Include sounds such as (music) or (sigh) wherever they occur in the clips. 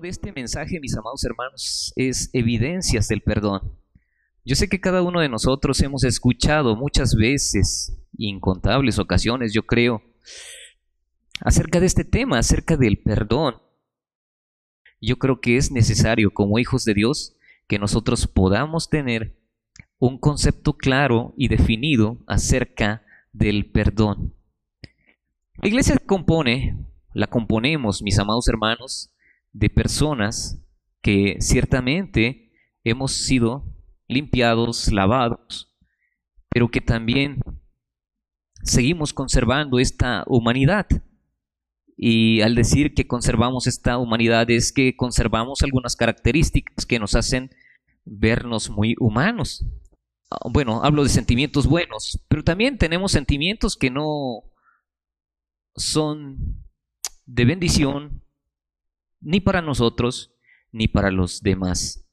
de este mensaje, mis amados hermanos, es Evidencias del Perdón. Yo sé que cada uno de nosotros hemos escuchado muchas veces, incontables ocasiones, yo creo, acerca de este tema, acerca del perdón. Yo creo que es necesario, como hijos de Dios, que nosotros podamos tener un concepto claro y definido acerca del perdón. La iglesia compone, la componemos, mis amados hermanos, de personas que ciertamente hemos sido limpiados, lavados, pero que también seguimos conservando esta humanidad. Y al decir que conservamos esta humanidad es que conservamos algunas características que nos hacen vernos muy humanos. Ah, bueno, hablo de sentimientos buenos, pero también tenemos sentimientos que no son de bendición, ni para nosotros, ni para los demás.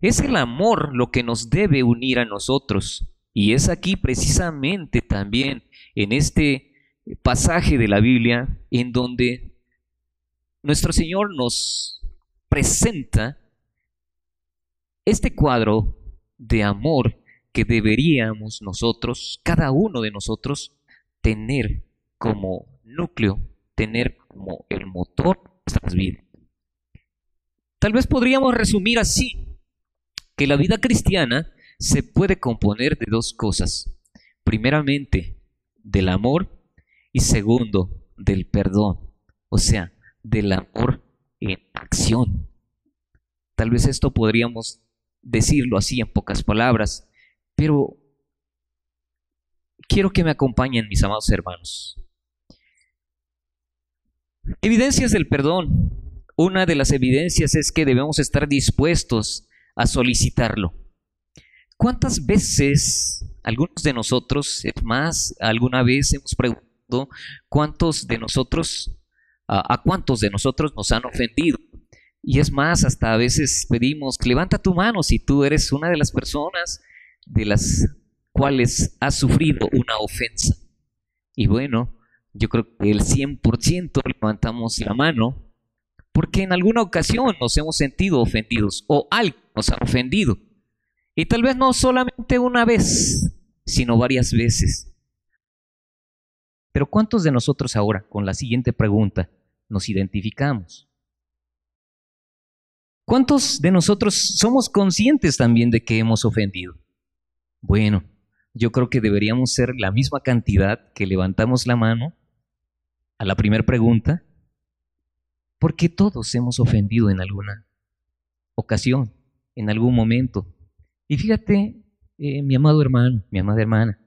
Es el amor lo que nos debe unir a nosotros. Y es aquí precisamente también en este pasaje de la Biblia en donde nuestro Señor nos presenta este cuadro de amor que deberíamos nosotros, cada uno de nosotros, tener como núcleo, tener como el motor nuestras vidas. Tal vez podríamos resumir así, que la vida cristiana se puede componer de dos cosas. Primeramente, del amor y segundo, del perdón. O sea, del amor en acción. Tal vez esto podríamos decirlo así en pocas palabras, pero quiero que me acompañen mis amados hermanos. Evidencias del perdón. Una de las evidencias es que debemos estar dispuestos a solicitarlo. ¿Cuántas veces algunos de nosotros, es más, alguna vez hemos preguntado cuántos de nosotros, a, cuántos de nosotros nos han ofendido? Y es más, hasta a veces pedimos, levanta tu mano si tú eres una de las personas de las cuales has sufrido una ofensa. Y bueno, yo creo que el 100% levantamos la mano porque en alguna ocasión nos hemos sentido ofendidos o algo nos ha ofendido. Y tal vez no solamente una vez, sino varias veces. Pero ¿cuántos de nosotros ahora, con la siguiente pregunta, nos identificamos? ¿Cuántos de nosotros somos conscientes también de que hemos ofendido? Bueno, yo creo que deberíamos ser la misma cantidad que levantamos la mano a la primera pregunta, porque todos hemos ofendido en alguna ocasión, en algún momento. Y fíjate, eh, mi amado hermano, mi amada hermana,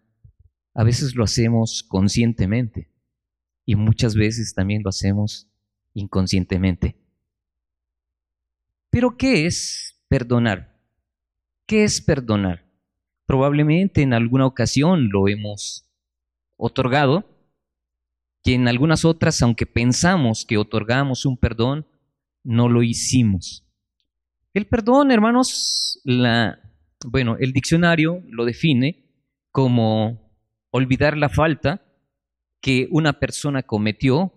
a veces lo hacemos conscientemente y muchas veces también lo hacemos inconscientemente. Pero ¿qué es perdonar? ¿Qué es perdonar? Probablemente en alguna ocasión lo hemos otorgado y en algunas otras, aunque pensamos que otorgamos un perdón, no lo hicimos. El perdón, hermanos, la, bueno, el diccionario lo define como olvidar la falta que una persona cometió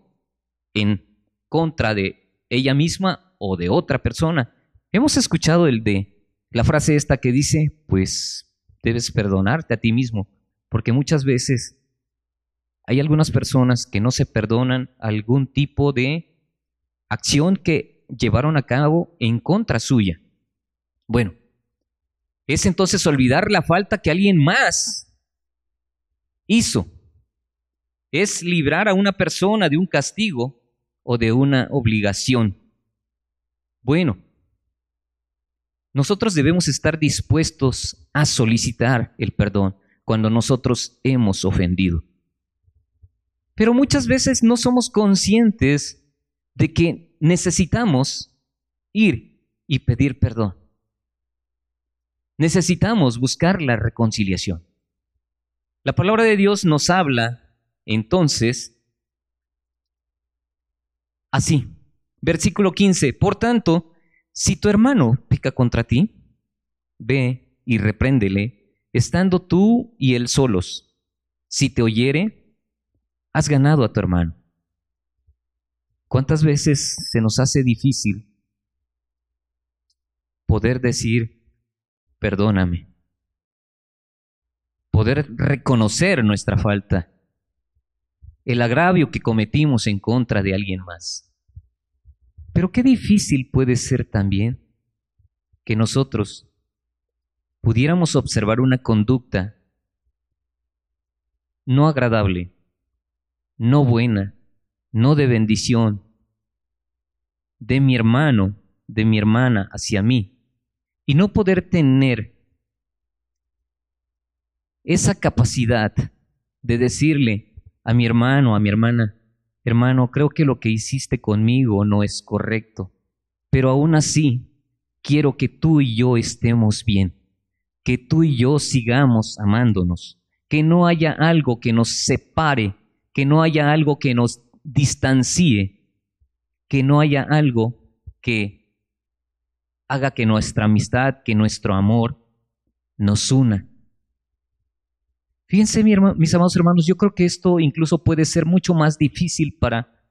en contra de ella misma o de otra persona. Hemos escuchado el de la frase esta que dice, pues debes perdonarte a ti mismo, porque muchas veces hay algunas personas que no se perdonan algún tipo de acción que llevaron a cabo en contra suya. Bueno, es entonces olvidar la falta que alguien más hizo. Es librar a una persona de un castigo o de una obligación. Bueno, nosotros debemos estar dispuestos a solicitar el perdón cuando nosotros hemos ofendido. Pero muchas veces no somos conscientes de que necesitamos ir y pedir perdón. Necesitamos buscar la reconciliación. La palabra de Dios nos habla entonces así. Versículo 15. Por tanto, si tu hermano peca contra ti, ve y repréndele, estando tú y él solos. Si te oyere, has ganado a tu hermano. ¿Cuántas veces se nos hace difícil poder decir, perdóname, poder reconocer nuestra falta, el agravio que cometimos en contra de alguien más. Pero qué difícil puede ser también que nosotros pudiéramos observar una conducta no agradable, no buena, no de bendición, de mi hermano, de mi hermana hacia mí, y no poder tener esa capacidad de decirle a mi hermano, a mi hermana, hermano, creo que lo que hiciste conmigo no es correcto, pero aún así quiero que tú y yo estemos bien, que tú y yo sigamos amándonos, que no haya algo que nos separe, que no haya algo que nos distancie, que no haya algo que haga que nuestra amistad, que nuestro amor nos una. Fíjense, mis amados hermanos, yo creo que esto incluso puede ser mucho más difícil para,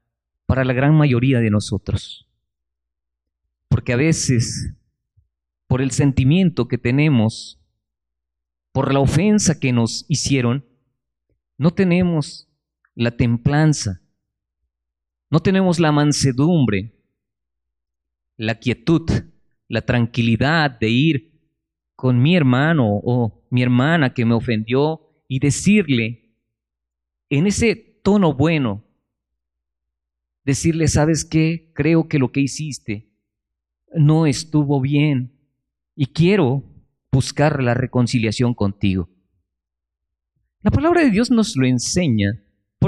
para la gran mayoría de nosotros. Porque a veces, por el sentimiento que tenemos, por la ofensa que nos hicieron, no tenemos la templanza, no tenemos la mansedumbre, la quietud, la tranquilidad de ir con mi hermano o mi hermana que me ofendió y decirle en ese tono bueno, decirle, ¿sabes qué? Creo que lo que hiciste no estuvo bien y quiero buscar la reconciliación contigo. La palabra de Dios nos lo enseña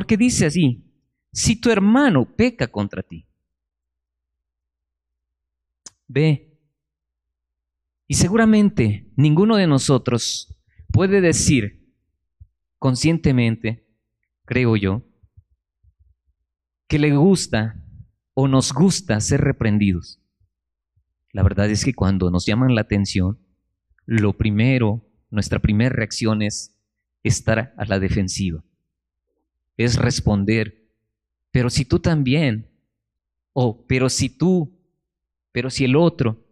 porque dice así, si tu hermano peca contra ti, ve. Y seguramente ninguno de nosotros puede decir conscientemente, creo yo, que le gusta o nos gusta ser reprendidos. La verdad es que cuando nos llaman la atención, lo primero, nuestra primera reacción es estar a la defensiva, es responder, pero si tú también, o pero si tú, pero si el otro,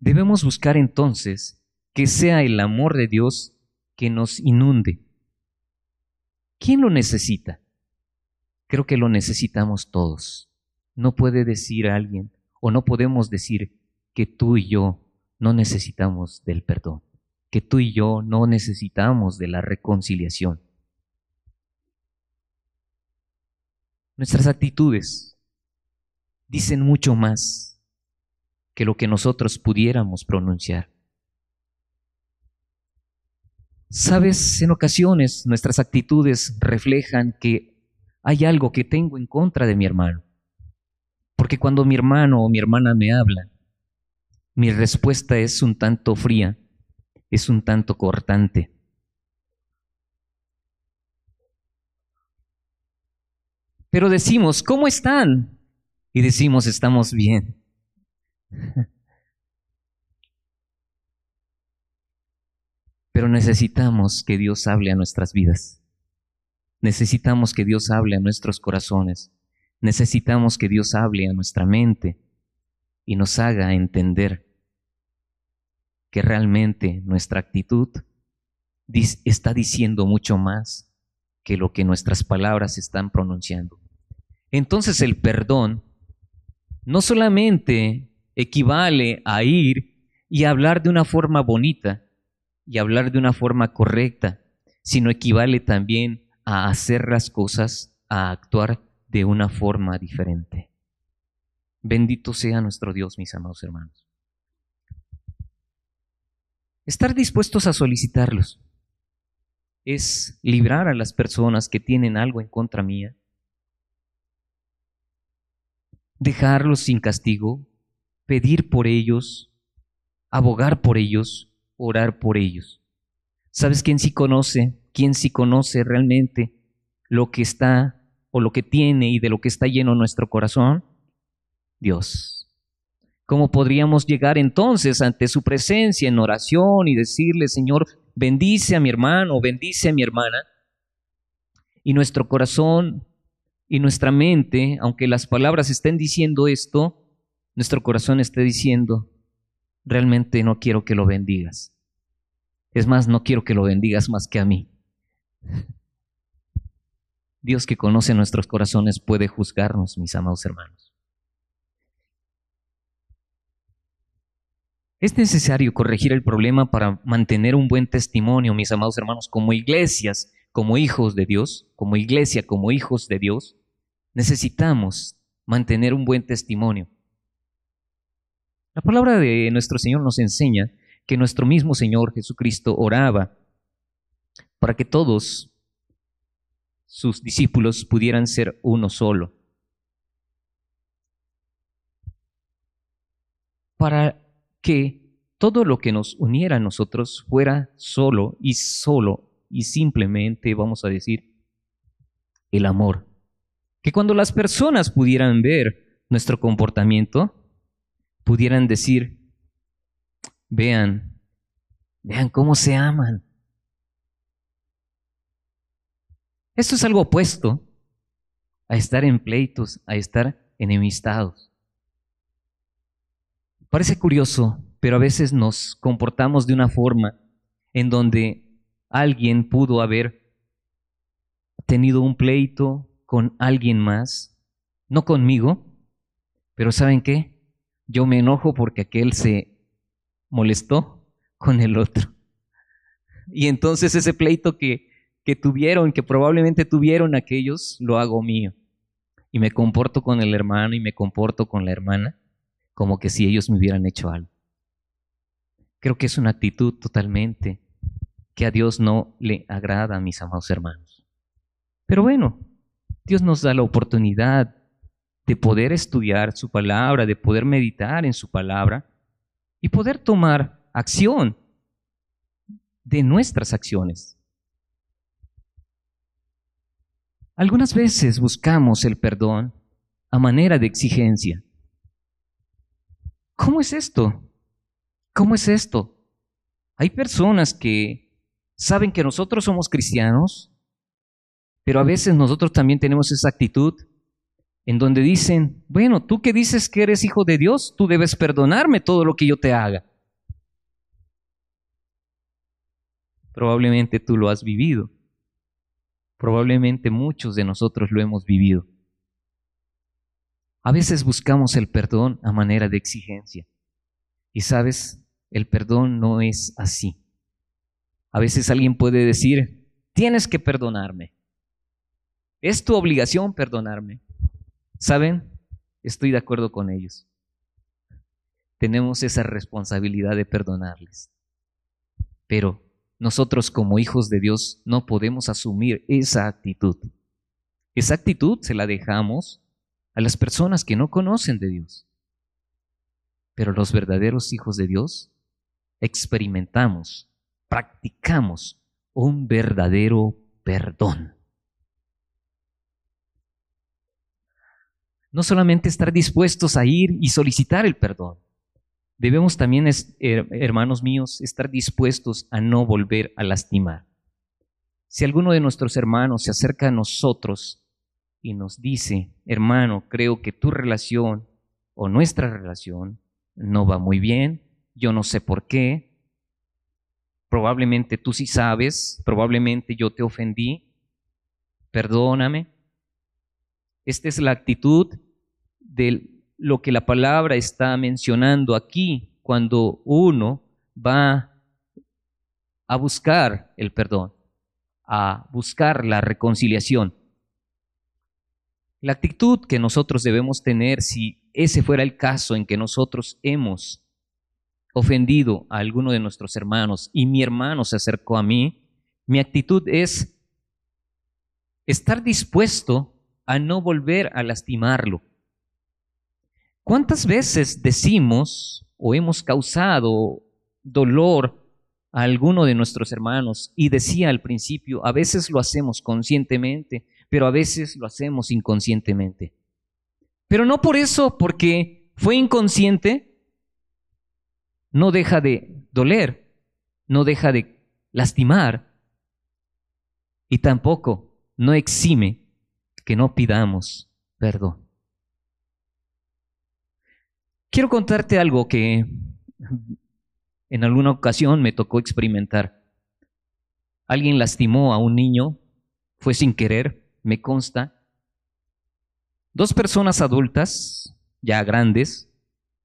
debemos buscar entonces que sea el amor de Dios que nos inunde. ¿Quién lo necesita? Creo que lo necesitamos todos. No puede decir alguien, o no podemos decir que tú y yo no necesitamos del perdón, que tú y yo no necesitamos de la reconciliación. Nuestras actitudes dicen mucho más que lo que nosotros pudiéramos pronunciar. Sabes, en ocasiones nuestras actitudes reflejan que hay algo que tengo en contra de mi hermano. Porque cuando mi hermano o mi hermana me habla, mi respuesta es un tanto fría, es un tanto cortante. Pero decimos, ¿cómo están? Y decimos, estamos bien. (laughs) Pero necesitamos que Dios hable a nuestras vidas. Necesitamos que Dios hable a nuestros corazones. Necesitamos que Dios hable a nuestra mente y nos haga entender que realmente nuestra actitud está diciendo mucho más que lo que nuestras palabras están pronunciando. Entonces el perdón no solamente equivale a ir y hablar de una forma bonita, y hablar de una forma correcta, sino equivale también a hacer las cosas, a actuar de una forma diferente. Bendito sea nuestro Dios, mis amados hermanos. Estar dispuestos a solicitarlos es librar a las personas que tienen algo en contra mía, dejarlos sin castigo, pedir por ellos, abogar por ellos, orar por ellos. ¿Sabes quién sí conoce? ¿Quién sí conoce realmente lo que está o lo que tiene y de lo que está lleno nuestro corazón? Dios. ¿Cómo podríamos llegar entonces ante su presencia en oración y decirle, Señor, bendice a mi hermano, bendice a mi hermana? Y nuestro corazón y nuestra mente, aunque las palabras estén diciendo esto, nuestro corazón esté diciendo, realmente no quiero que lo bendigas. Es más, no quiero que lo bendigas más que a mí. (laughs) Dios que conoce nuestros corazones puede juzgarnos, mis amados hermanos. Es necesario corregir el problema para mantener un buen testimonio, mis amados hermanos, como iglesias, como hijos de Dios, como iglesia, como hijos de Dios. Necesitamos mantener un buen testimonio. La palabra de nuestro Señor nos enseña que nuestro mismo Señor Jesucristo oraba para que todos sus discípulos pudieran ser uno solo. Para que todo lo que nos uniera a nosotros fuera solo y solo y simplemente, vamos a decir, el amor. Que cuando las personas pudieran ver nuestro comportamiento, pudieran decir, vean, vean cómo se aman. Esto es algo opuesto a estar en pleitos, a estar enemistados. Parece curioso, pero a veces nos comportamos de una forma en donde alguien pudo haber tenido un pleito con alguien más, no conmigo, pero ¿saben qué? Yo me enojo porque aquel se molestó con el otro. Y entonces ese pleito que, que tuvieron, que probablemente tuvieron aquellos, lo hago mío. Y me comporto con el hermano y me comporto con la hermana como que si ellos me hubieran hecho algo. Creo que es una actitud totalmente que a Dios no le agrada, mis amados hermanos. Pero bueno, Dios nos da la oportunidad de poder estudiar su palabra, de poder meditar en su palabra y poder tomar acción de nuestras acciones. Algunas veces buscamos el perdón a manera de exigencia. ¿Cómo es esto? ¿Cómo es esto? Hay personas que saben que nosotros somos cristianos, pero a veces nosotros también tenemos esa actitud en donde dicen, bueno, tú que dices que eres hijo de Dios, tú debes perdonarme todo lo que yo te haga. Probablemente tú lo has vivido. Probablemente muchos de nosotros lo hemos vivido. A veces buscamos el perdón a manera de exigencia. Y sabes, el perdón no es así. A veces alguien puede decir, tienes que perdonarme. Es tu obligación perdonarme. ¿Saben? Estoy de acuerdo con ellos. Tenemos esa responsabilidad de perdonarles. Pero nosotros como hijos de Dios no podemos asumir esa actitud. Esa actitud se la dejamos a las personas que no conocen de Dios. Pero los verdaderos hijos de Dios experimentamos, practicamos un verdadero perdón. No solamente estar dispuestos a ir y solicitar el perdón, debemos también, hermanos míos, estar dispuestos a no volver a lastimar. Si alguno de nuestros hermanos se acerca a nosotros y nos dice, hermano, creo que tu relación o nuestra relación no va muy bien, yo no sé por qué, probablemente tú sí sabes, probablemente yo te ofendí, perdóname. Esta es la actitud de lo que la palabra está mencionando aquí cuando uno va a buscar el perdón, a buscar la reconciliación. La actitud que nosotros debemos tener si ese fuera el caso en que nosotros hemos ofendido a alguno de nuestros hermanos y mi hermano se acercó a mí, mi actitud es estar dispuesto a no volver a lastimarlo. ¿Cuántas veces decimos o hemos causado dolor a alguno de nuestros hermanos? Y decía al principio, a veces lo hacemos conscientemente, pero a veces lo hacemos inconscientemente. Pero no por eso, porque fue inconsciente, no deja de doler, no deja de lastimar y tampoco no exime que no pidamos perdón. Quiero contarte algo que en alguna ocasión me tocó experimentar. Alguien lastimó a un niño, fue sin querer, me consta. Dos personas adultas, ya grandes,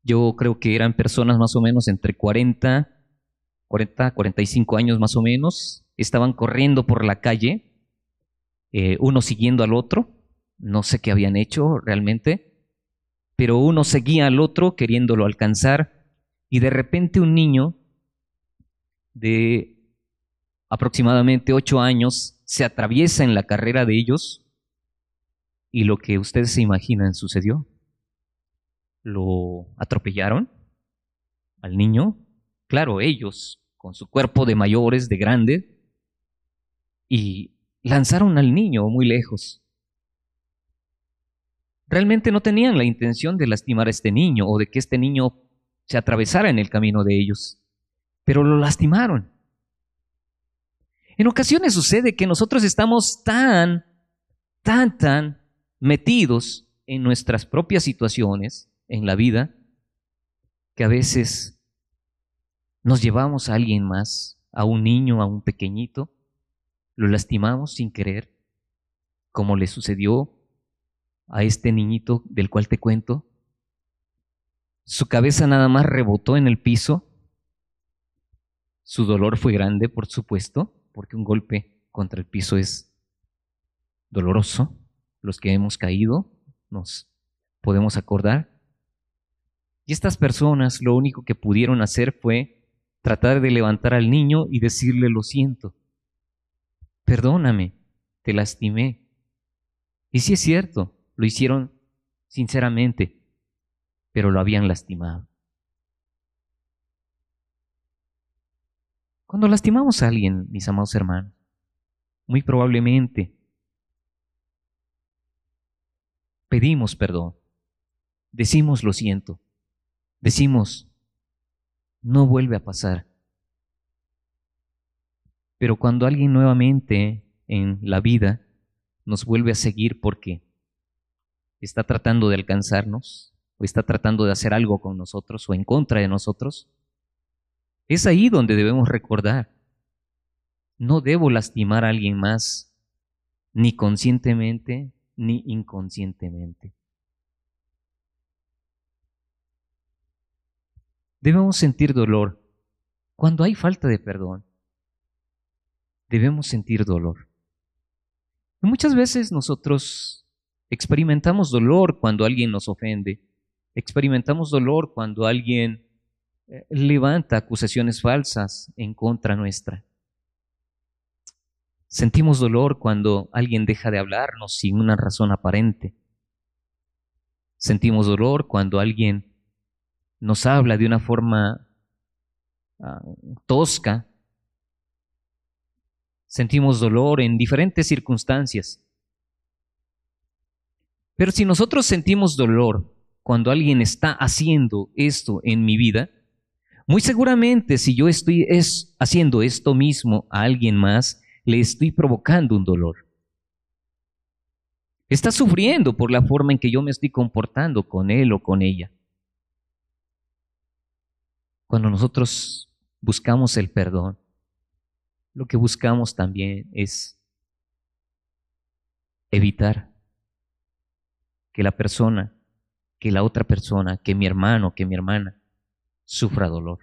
yo creo que eran personas más o menos entre 40, 40, 45 años más o menos, estaban corriendo por la calle, eh, uno siguiendo al otro, no sé qué habían hecho realmente, pero uno seguía al otro queriéndolo alcanzar y de repente un niño de aproximadamente ocho años se atraviesa en la carrera de ellos y lo que ustedes se imaginan sucedió. Lo atropellaron al niño, claro, ellos con su cuerpo de mayores, de grandes, y lanzaron al niño muy lejos. Realmente no tenían la intención de lastimar a este niño o de que este niño se atravesara en el camino de ellos, pero lo lastimaron. En ocasiones sucede que nosotros estamos tan, tan, tan metidos en nuestras propias situaciones en la vida que a veces nos llevamos a alguien más, a un niño, a un pequeñito, lo lastimamos sin querer, como le sucedió a este niñito del cual te cuento. Su cabeza nada más rebotó en el piso. Su dolor fue grande, por supuesto, porque un golpe contra el piso es doloroso. Los que hemos caído nos podemos acordar. Y estas personas lo único que pudieron hacer fue tratar de levantar al niño y decirle lo siento. Perdóname, te lastimé. Y sí es cierto, lo hicieron sinceramente, pero lo habían lastimado. Cuando lastimamos a alguien, mis amados hermanos, muy probablemente pedimos perdón, decimos lo siento, decimos, no vuelve a pasar. Pero cuando alguien nuevamente en la vida nos vuelve a seguir porque está tratando de alcanzarnos o está tratando de hacer algo con nosotros o en contra de nosotros, es ahí donde debemos recordar, no debo lastimar a alguien más, ni conscientemente ni inconscientemente. Debemos sentir dolor cuando hay falta de perdón. Debemos sentir dolor. Y muchas veces nosotros Experimentamos dolor cuando alguien nos ofende. Experimentamos dolor cuando alguien eh, levanta acusaciones falsas en contra nuestra. Sentimos dolor cuando alguien deja de hablarnos sin una razón aparente. Sentimos dolor cuando alguien nos habla de una forma ah, tosca. Sentimos dolor en diferentes circunstancias. Pero si nosotros sentimos dolor cuando alguien está haciendo esto en mi vida, muy seguramente si yo estoy es, haciendo esto mismo a alguien más, le estoy provocando un dolor. Está sufriendo por la forma en que yo me estoy comportando con él o con ella. Cuando nosotros buscamos el perdón, lo que buscamos también es evitar que la persona, que la otra persona, que mi hermano, que mi hermana, sufra dolor.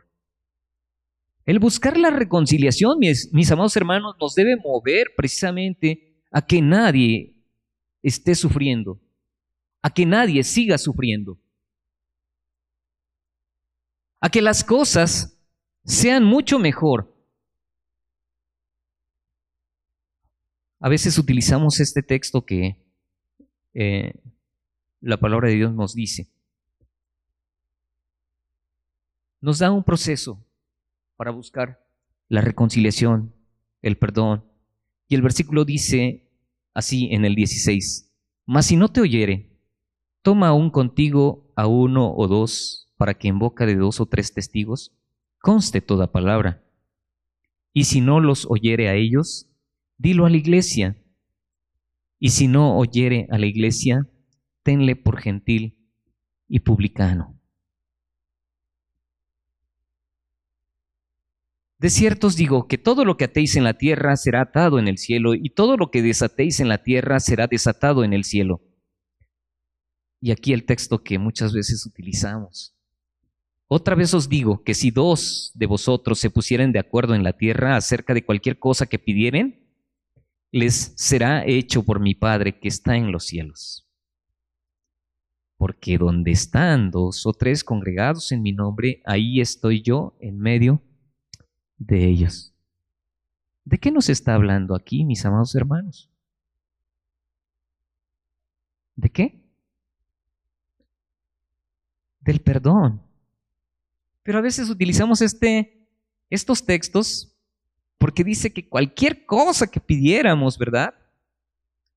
El buscar la reconciliación, mis, amados hermanos, nos debe mover precisamente a que nadie esté sufriendo, a que nadie siga sufriendo, a que las cosas sean mucho mejor. A veces utilizamos este texto que eh, la palabra de Dios nos dice. Nos da un proceso para buscar la reconciliación, el perdón. Y el versículo dice así en el 16, mas si no te oyere, toma aún contigo a uno o dos, para que en boca de dos o tres testigos conste toda palabra. Y si no los oyere a ellos, dilo a la iglesia. Y si no oyere a la iglesia, tenle por gentil y publicano. De cierto os digo que todo lo que atéis en la tierra será atado en el cielo, y todo lo que desatéis en la tierra será desatado en el cielo. Y aquí el texto que muchas veces utilizamos. Otra vez os digo que si dos de vosotros se pusieren de acuerdo en la tierra acerca de cualquier cosa que pidieren, les será hecho por mi Padre que está en los cielos. Porque donde están dos o tres congregados en mi nombre, ahí estoy yo en medio de ellos. ¿De qué nos está hablando aquí, mis amados hermanos? ¿De qué? Del perdón. Pero a veces utilizamos este, estos textos porque dice que cualquier cosa que pidiéramos, ¿verdad?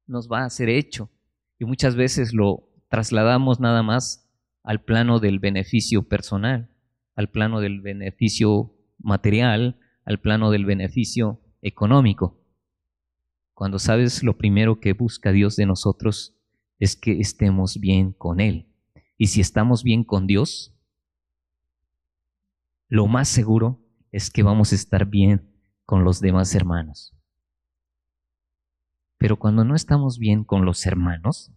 Nos va a ser hecho. Y muchas veces lo trasladamos nada más al plano del beneficio personal, al plano del beneficio material, al plano del beneficio económico. Cuando sabes lo primero que busca Dios de nosotros es que estemos bien con Él. Y si estamos bien con Dios, lo más seguro es que vamos a estar bien con los demás hermanos. Pero cuando no estamos bien con los hermanos,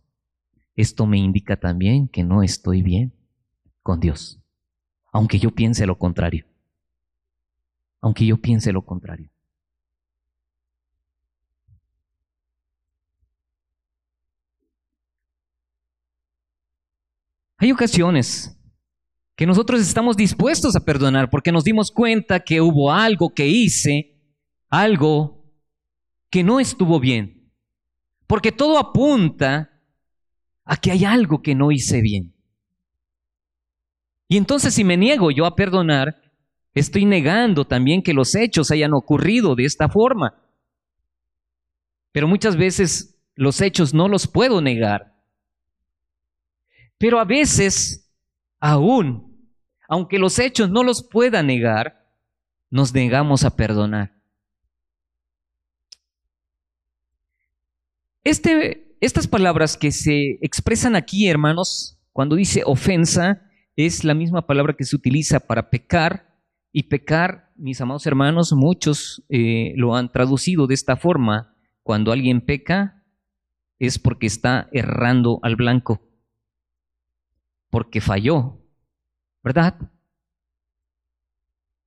esto me indica también que no estoy bien con Dios, aunque yo piense lo contrario. Aunque yo piense lo contrario. Hay ocasiones que nosotros estamos dispuestos a perdonar porque nos dimos cuenta que hubo algo que hice algo que no estuvo bien. Porque todo apunta a que hay algo que no hice bien. Y entonces si me niego yo a perdonar, estoy negando también que los hechos hayan ocurrido de esta forma. Pero muchas veces los hechos no los puedo negar. Pero a veces, aún, aunque los hechos no los pueda negar, nos negamos a perdonar. Este, estas palabras que se expresan aquí, hermanos, cuando dice ofensa, es la misma palabra que se utiliza para pecar. Y pecar, mis amados hermanos, muchos eh, lo han traducido de esta forma. Cuando alguien peca, es porque está errando al blanco, porque falló, ¿verdad?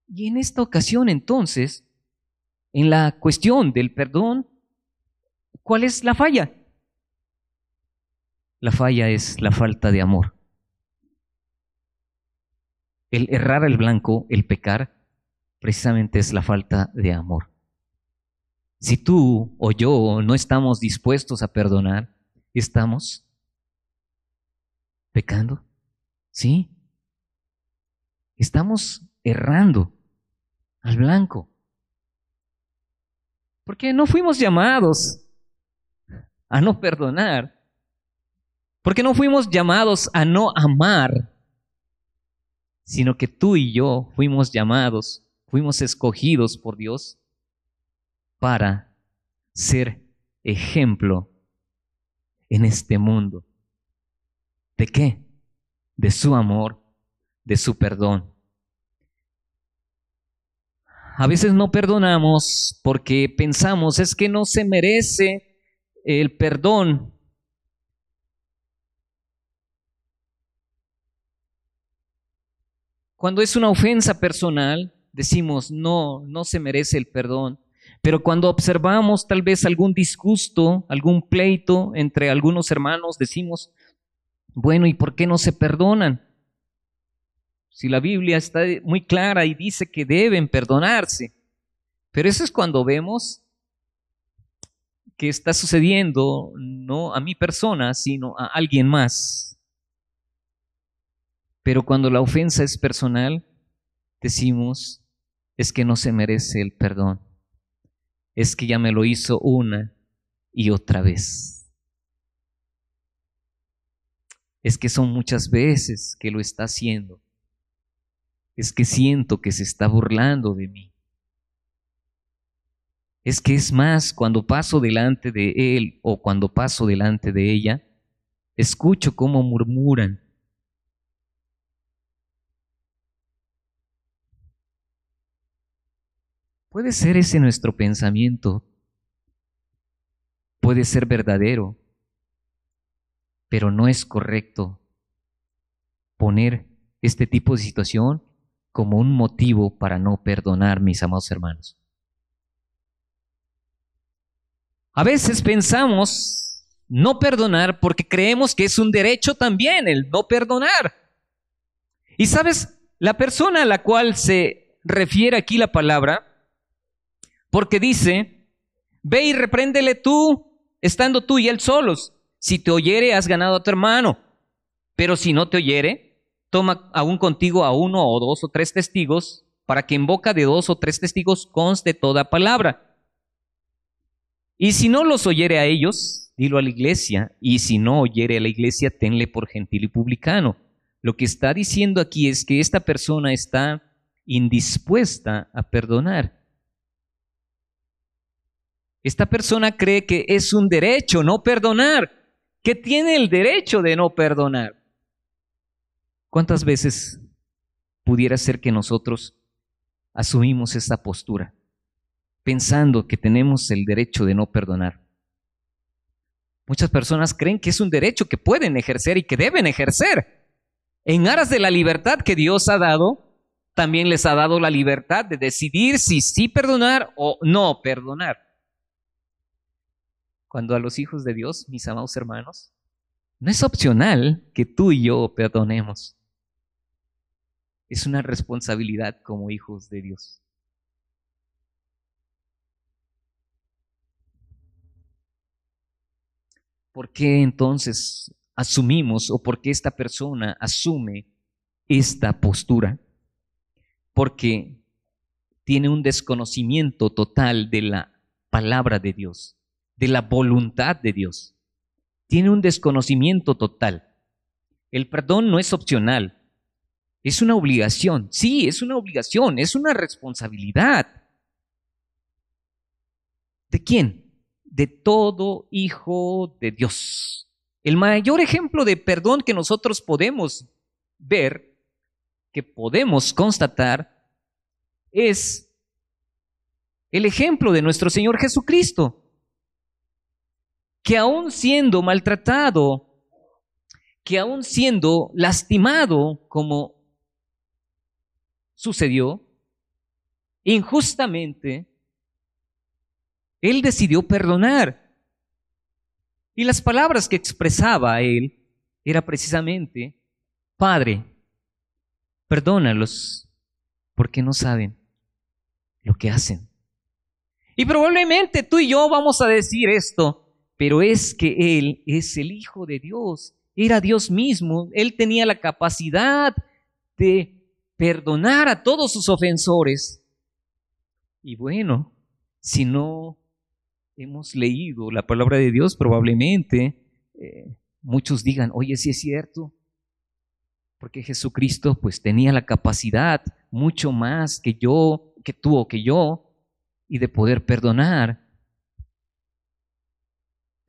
Y en esta ocasión, entonces, en la cuestión del perdón, ¿Cuál es la falla? La falla es la falta de amor. El errar el blanco, el pecar, precisamente es la falta de amor. Si tú o yo no estamos dispuestos a perdonar, ¿estamos pecando? ¿Sí? Estamos errando al blanco. Porque no fuimos llamados a no perdonar. Porque no fuimos llamados a no amar, sino que tú y yo fuimos llamados, fuimos escogidos por Dios para ser ejemplo en este mundo. ¿De qué? De su amor, de su perdón. A veces no perdonamos porque pensamos es que no se merece el perdón. Cuando es una ofensa personal, decimos, no, no se merece el perdón. Pero cuando observamos tal vez algún disgusto, algún pleito entre algunos hermanos, decimos, bueno, ¿y por qué no se perdonan? Si la Biblia está muy clara y dice que deben perdonarse. Pero eso es cuando vemos que está sucediendo no a mi persona, sino a alguien más. Pero cuando la ofensa es personal, decimos, es que no se merece el perdón. Es que ya me lo hizo una y otra vez. Es que son muchas veces que lo está haciendo. Es que siento que se está burlando de mí. Es que es más, cuando paso delante de él o cuando paso delante de ella, escucho cómo murmuran. Puede ser ese nuestro pensamiento, puede ser verdadero, pero no es correcto poner este tipo de situación como un motivo para no perdonar, mis amados hermanos. A veces pensamos no perdonar porque creemos que es un derecho también el no perdonar. Y sabes, la persona a la cual se refiere aquí la palabra, porque dice, ve y repréndele tú, estando tú y él solos. Si te oyere, has ganado a tu hermano. Pero si no te oyere, toma aún contigo a uno o dos o tres testigos, para que en boca de dos o tres testigos conste toda palabra. Y si no los oyere a ellos, dilo a la iglesia, y si no oyere a la iglesia, tenle por gentil y publicano. Lo que está diciendo aquí es que esta persona está indispuesta a perdonar. Esta persona cree que es un derecho no perdonar, que tiene el derecho de no perdonar. ¿Cuántas veces pudiera ser que nosotros asumimos esta postura, pensando que tenemos el derecho de no perdonar? Muchas personas creen que es un derecho que pueden ejercer y que deben ejercer. En aras de la libertad que Dios ha dado, también les ha dado la libertad de decidir si sí perdonar o no perdonar. Cuando a los hijos de Dios, mis amados hermanos, no es opcional que tú y yo perdonemos. Es una responsabilidad como hijos de Dios. ¿Por qué entonces asumimos o por qué esta persona asume esta postura. Porque tiene un desconocimiento total de la palabra de Dios, de la voluntad de Dios. Tiene un desconocimiento total. El perdón no es opcional, es una obligación. Sí, es una obligación, es una responsabilidad. ¿De quién? De todo hijo de Dios. El mayor ejemplo de perdón que nosotros podemos ver, que podemos constatar, es el ejemplo de nuestro Señor Jesucristo, que aún siendo maltratado, que aún siendo lastimado como sucedió, injustamente, Él decidió perdonar. Y las palabras que expresaba él era precisamente, Padre, perdónalos porque no saben lo que hacen. Y probablemente tú y yo vamos a decir esto, pero es que Él es el Hijo de Dios, era Dios mismo, Él tenía la capacidad de perdonar a todos sus ofensores. Y bueno, si no hemos leído la palabra de Dios, probablemente eh, muchos digan, oye, sí es cierto, porque Jesucristo pues tenía la capacidad mucho más que yo, que tú o que yo, y de poder perdonar.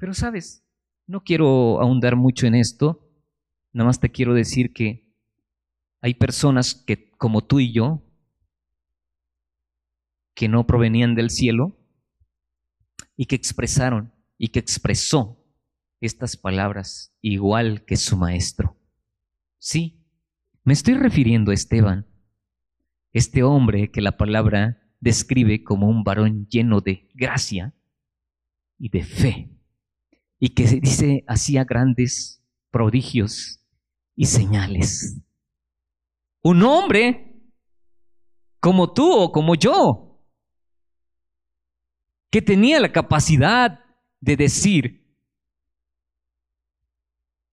Pero sabes, no quiero ahondar mucho en esto, nada más te quiero decir que hay personas que, como tú y yo, que no provenían del cielo, y que expresaron y que expresó estas palabras igual que su maestro. Sí, me estoy refiriendo a Esteban, este hombre que la palabra describe como un varón lleno de gracia y de fe, y que dice hacía grandes prodigios y señales. Un hombre como tú o como yo, que tenía la capacidad de decir,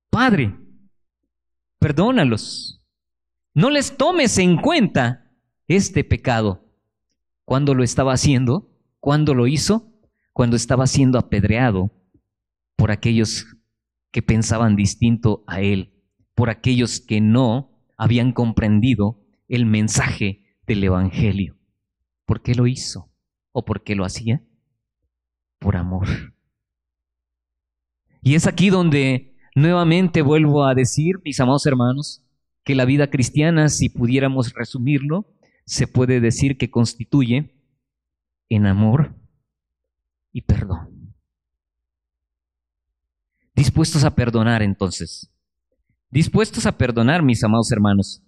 Padre, perdónalos, no les tomes en cuenta este pecado. ¿Cuándo lo estaba haciendo? ¿Cuándo lo hizo? Cuando estaba siendo apedreado por aquellos que pensaban distinto a él, por aquellos que no habían comprendido el mensaje del Evangelio. ¿Por qué lo hizo? ¿O por qué lo hacía? por amor. Y es aquí donde nuevamente vuelvo a decir, mis amados hermanos, que la vida cristiana, si pudiéramos resumirlo, se puede decir que constituye en amor y perdón. Dispuestos a perdonar entonces. Dispuestos a perdonar, mis amados hermanos.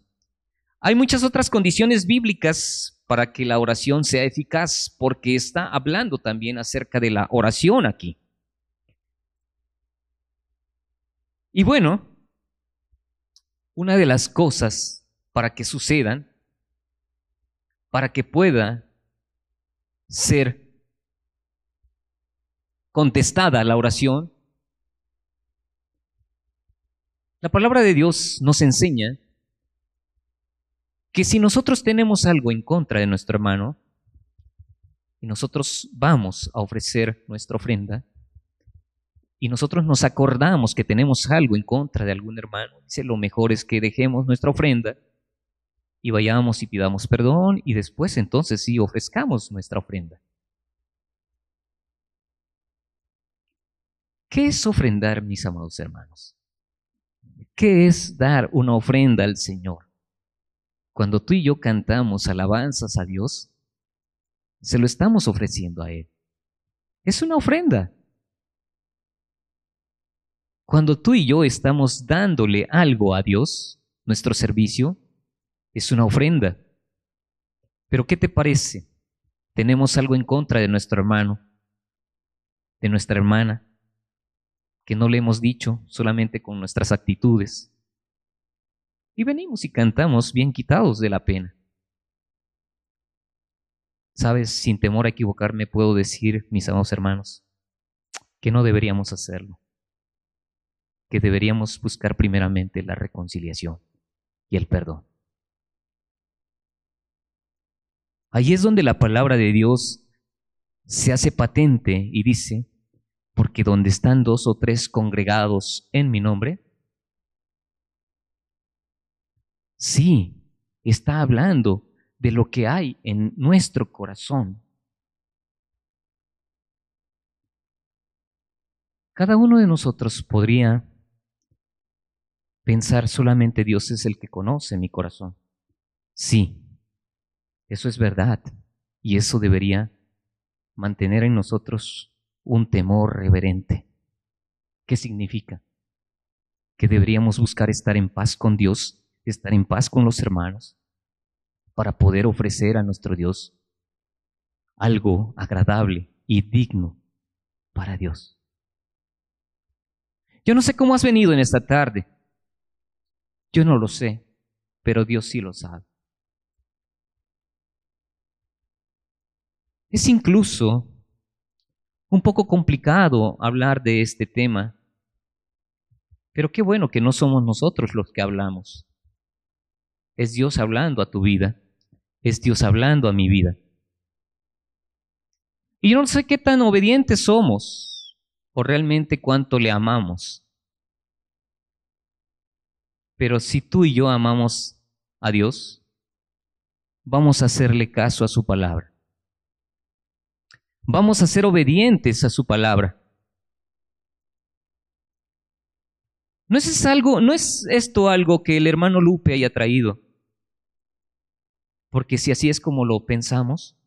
Hay muchas otras condiciones bíblicas para que la oración sea eficaz, porque está hablando también acerca de la oración aquí. Y bueno, una de las cosas para que sucedan, para que pueda ser contestada la oración, la palabra de Dios nos enseña que si nosotros tenemos algo en contra de nuestro hermano y nosotros vamos a ofrecer nuestra ofrenda y nosotros nos acordamos que tenemos algo en contra de algún hermano, dice lo mejor es que dejemos nuestra ofrenda y vayamos y pidamos perdón y después entonces sí ofrezcamos nuestra ofrenda. ¿Qué es ofrendar, mis amados hermanos? ¿Qué es dar una ofrenda al Señor? Cuando tú y yo cantamos alabanzas a Dios, se lo estamos ofreciendo a Él. Es una ofrenda. Cuando tú y yo estamos dándole algo a Dios, nuestro servicio, es una ofrenda. Pero ¿qué te parece? Tenemos algo en contra de nuestro hermano, de nuestra hermana, que no le hemos dicho solamente con nuestras actitudes. Y venimos y cantamos bien quitados de la pena. Sabes, sin temor a equivocarme, puedo decir, mis amados hermanos, que no deberíamos hacerlo, que deberíamos buscar primeramente la reconciliación y el perdón. Ahí es donde la palabra de Dios se hace patente y dice, porque donde están dos o tres congregados en mi nombre, sí, está hablando de lo que hay en nuestro corazón. Cada uno de nosotros podría pensar solamente Dios es el que conoce mi corazón. Sí, eso es verdad y eso debería mantener en nosotros un temor reverente. ¿Qué significa? Que deberíamos buscar estar en paz con Dios, estar en paz con los hermanos, para poder ofrecer a nuestro Dios algo agradable y digno para Dios. Yo no sé cómo has venido en esta tarde. Yo no lo sé, pero Dios sí lo sabe. Es incluso un poco complicado hablar de este tema, pero qué bueno que no somos nosotros los que hablamos. Es Dios hablando a tu vida, es Dios hablando a mi vida. Y yo no sé qué tan obedientes somos o realmente cuánto le amamos. Pero si tú y yo amamos a Dios, vamos a hacerle caso a su palabra vamos a ser obedientes a su palabra. ¿No es, algo, no es esto algo que el hermano Lupe haya traído? Porque si así es como lo pensamos,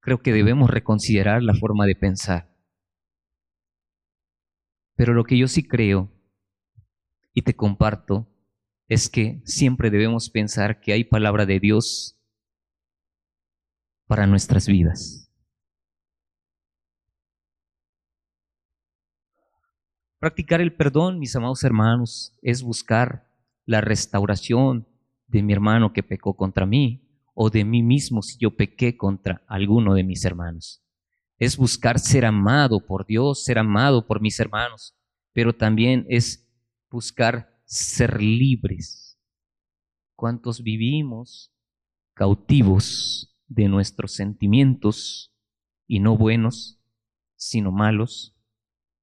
creo que debemos reconsiderar la forma de pensar. Pero lo que yo sí creo y te comparto es que siempre debemos pensar que hay palabra de Dios para nuestras vidas. Practicar el perdón, mis amados hermanos, es buscar la restauración de mi hermano que pecó contra mí o de mí mismo si yo pequé contra alguno de mis hermanos. Es buscar ser amado por Dios, ser amado por mis hermanos, pero también es buscar ser libres. ¿Cuántos vivimos cautivos de nuestros sentimientos, y no buenos, sino malos,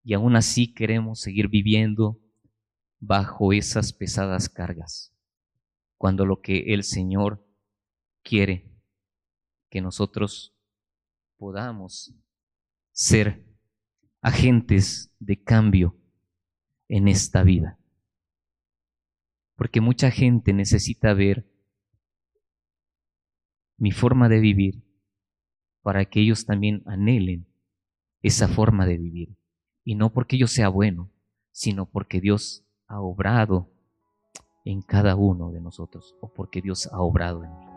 y aún así queremos seguir viviendo bajo esas pesadas cargas, cuando lo que el Señor quiere que nosotros podamos ser agentes de cambio en esta vida. Porque mucha gente necesita ver mi forma de vivir para que ellos también anhelen esa forma de vivir. Y no porque yo sea bueno, sino porque Dios ha obrado en cada uno de nosotros o porque Dios ha obrado en mí.